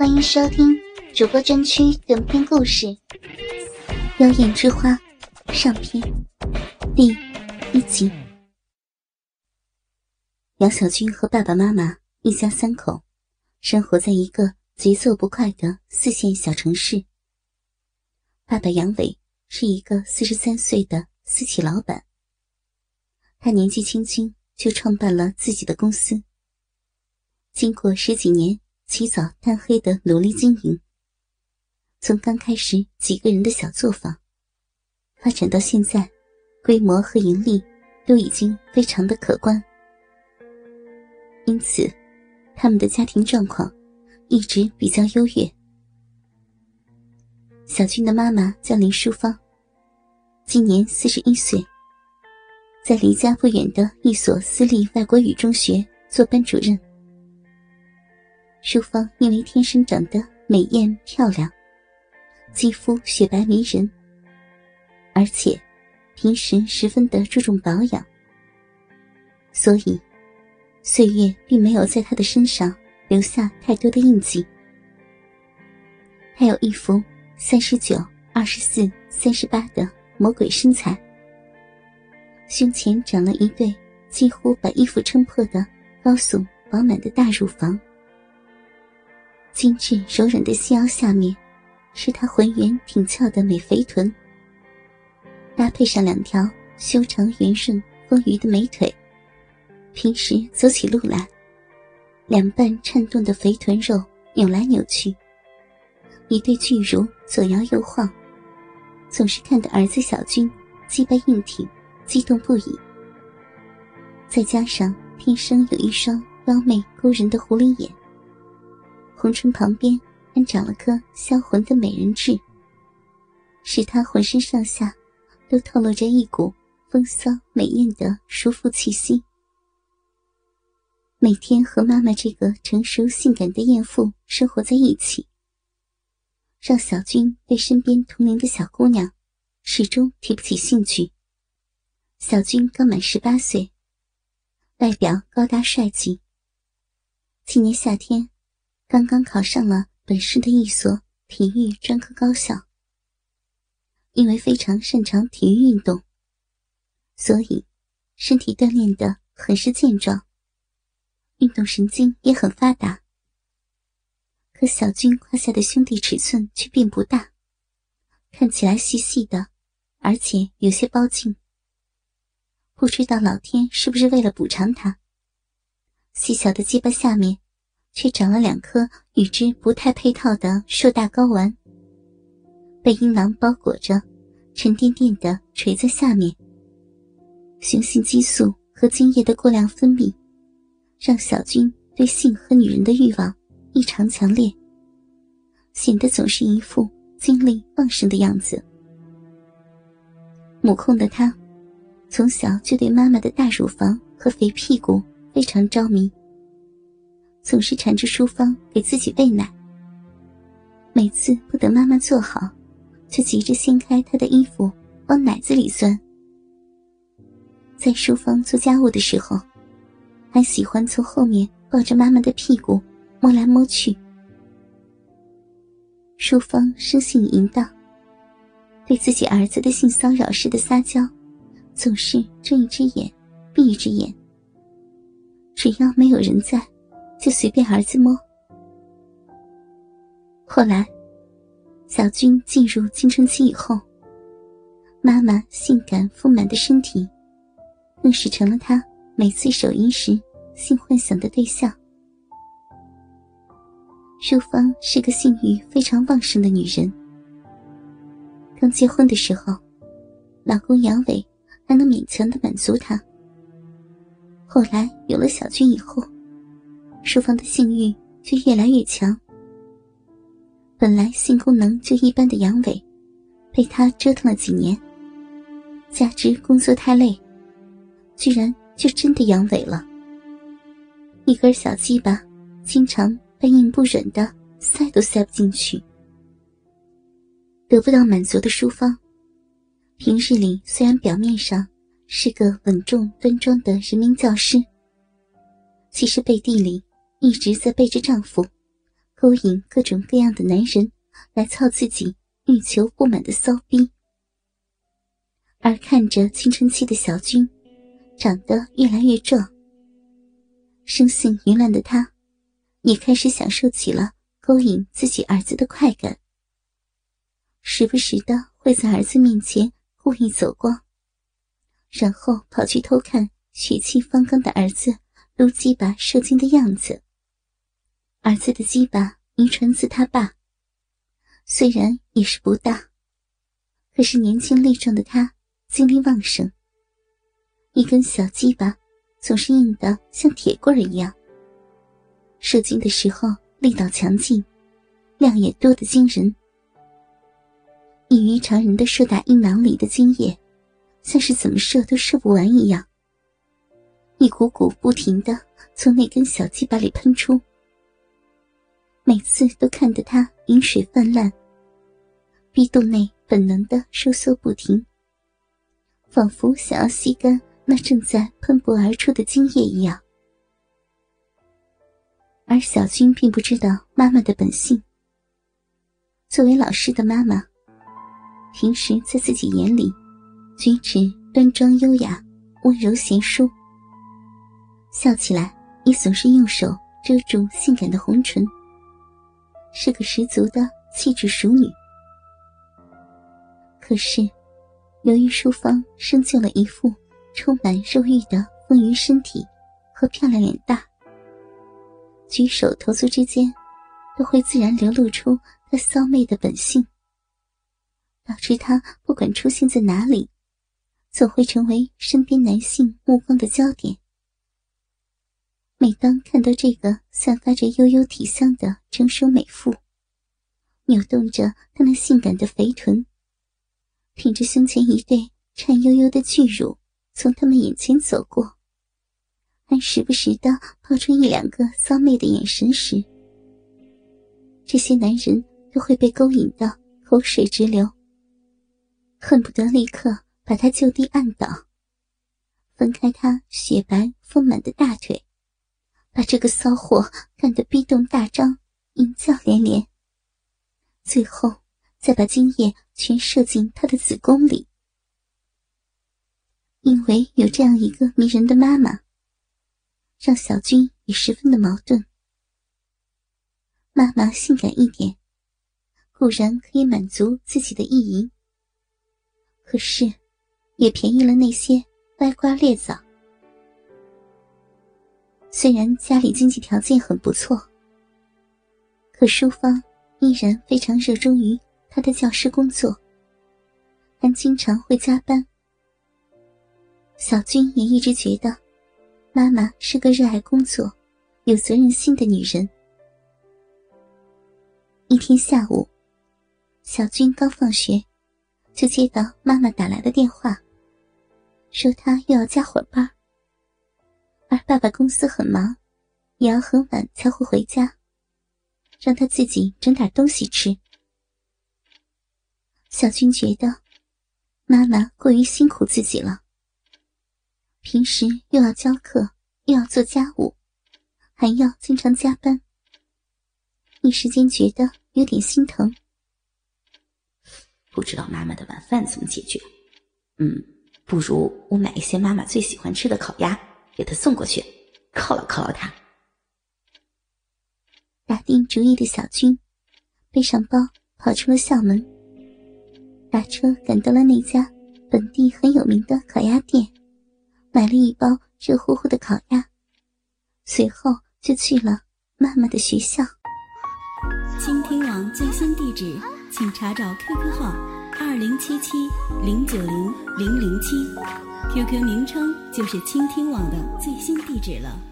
欢迎收听主播专区短篇故事《妖艳之花》上篇第一集。杨小军和爸爸妈妈一家三口生活在一个节奏不快的四线小城市。爸爸杨伟是一个四十三岁的私企老板，他年纪轻轻就创办了自己的公司。经过十几年起早贪黑的努力经营，从刚开始几个人的小作坊，发展到现在，规模和盈利都已经非常的可观。因此，他们的家庭状况一直比较优越。小军的妈妈叫林淑芳，今年四十一岁，在离家不远的一所私立外国语中学做班主任。淑芳因为天生长得美艳漂亮，肌肤雪白迷人，而且平时十分的注重保养，所以岁月并没有在她的身上留下太多的印记。她有一副三十九、二十四、三十八的魔鬼身材，胸前长了一对几乎把衣服撑破的高耸饱满的大乳房。精致柔软的细腰下面，是她浑圆挺翘的美肥臀，搭配上两条修长圆顺丰腴的美腿，平时走起路来，两半颤动的肥臀肉扭来扭去，一对巨乳左摇右晃，总是看得儿子小军脊背硬挺，激动不已。再加上天生有一双妖媚勾人的狐狸眼。红唇旁边还长了颗销魂的美人痣，使她浑身上下都透露着一股风骚美艳的淑妇气息。每天和妈妈这个成熟性感的艳妇生活在一起，让小军对身边同龄的小姑娘始终提不起兴趣。小军刚满十八岁，外表高大帅气。今年夏天。刚刚考上了本市的一所体育专科高校，因为非常擅长体育运动，所以身体锻炼的很是健壮，运动神经也很发达。可小军胯下的兄弟尺寸却并不大，看起来细细的，而且有些包茎。不知道老天是不是为了补偿他，细小的鸡巴下面。却长了两颗与之不太配套的硕大睾丸，被阴囊包裹着，沉甸甸的垂在下面。雄性激素和精液的过量分泌，让小军对性和女人的欲望异常强烈，显得总是一副精力旺盛的样子。母控的他，从小就对妈妈的大乳房和肥屁股非常着迷。总是缠着淑芳给自己喂奶。每次不等妈妈做好，就急着掀开她的衣服往奶子里钻。在淑芳做家务的时候，还喜欢从后面抱着妈妈的屁股摸来摸去。淑芳生性淫荡，对自己儿子的性骚扰式的撒娇，总是睁一只眼闭一只眼。只要没有人在。就随便儿子摸。后来，小军进入青春期以后，妈妈性感丰满的身体，更是成了他每次手淫时性幻想的对象。淑芳是个性欲非常旺盛的女人。刚结婚的时候，老公杨伟还能勉强的满足她。后来有了小军以后，淑芳的性欲却越来越强。本来性功能就一般的阳痿，被他折腾了几年，加之工作太累，居然就真的阳痿了。一根小鸡巴，经常半硬不软的，塞都塞不进去。得不到满足的淑芳，平日里虽然表面上是个稳重端庄的人民教师，其实背地里。一直在背着丈夫，勾引各种各样的男人来操自己欲求不满的骚逼。而看着青春期的小军长得越来越壮，生性淫乱的他，也开始享受起了勾引自己儿子的快感。时不时的会在儿子面前故意走光，然后跑去偷看血气方刚的儿子撸鸡巴射精的样子。儿子的鸡巴遗传自他爸，虽然也是不大，可是年轻力壮的他。精力旺盛，一根小鸡巴总是硬得像铁棍儿一样。射精的时候力道强劲，量也多得惊人。异于常人的射打阴囊里的精液，像是怎么射都射不完一样，一股股不停的从那根小鸡巴里喷出，每次都看得他饮水泛滥，逼洞内本能的收缩不停。仿佛想要吸干那正在喷薄而出的精液一样，而小军并不知道妈妈的本性。作为老师的妈妈，平时在自己眼里，举止端庄优雅、温柔贤淑，笑起来也总是用手遮住性感的红唇，是个十足的气质熟女。可是。由于淑芳生就了一副充满肉欲的丰腴身体和漂亮脸蛋，举手投足之间都会自然流露出她骚媚的本性，导致她不管出现在哪里，总会成为身边男性目光的焦点。每当看到这个散发着幽幽体香的成熟美妇，扭动着她那性感的肥臀。挺着胸前一对颤悠悠的巨乳从他们眼前走过，还时不时的抛出一两个骚媚的眼神时，这些男人都会被勾引到口水直流，恨不得立刻把他就地按倒，分开他雪白丰满的大腿，把这个骚货干得逼动大张，淫叫连连，最后。再把精液全射进他的子宫里，因为有这样一个迷人的妈妈，让小军也十分的矛盾。妈妈性感一点，固然可以满足自己的意淫，可是也便宜了那些歪瓜裂枣。虽然家里经济条件很不错，可淑芳依然非常热衷于。她的教师工作，还经常会加班。小军也一直觉得，妈妈是个热爱工作、有责任心的女人。一天下午，小军刚放学，就接到妈妈打来的电话，说他又要加会班，而爸爸公司很忙，也要很晚才会回家，让他自己整点东西吃。小军觉得妈妈过于辛苦自己了，平时又要教课，又要做家务，还要经常加班，一时间觉得有点心疼。不知道妈妈的晚饭怎么解决？嗯，不如我买一些妈妈最喜欢吃的烤鸭给他送过去，犒劳犒劳他。打定主意的小军，背上包跑出了校门。打车赶到了那家本地很有名的烤鸭店，买了一包热乎乎的烤鸭，随后就去了妈妈的学校。倾听网最新地址，请查找 QQ 号二零七七零九零零零七，QQ 名称就是倾听网的最新地址了。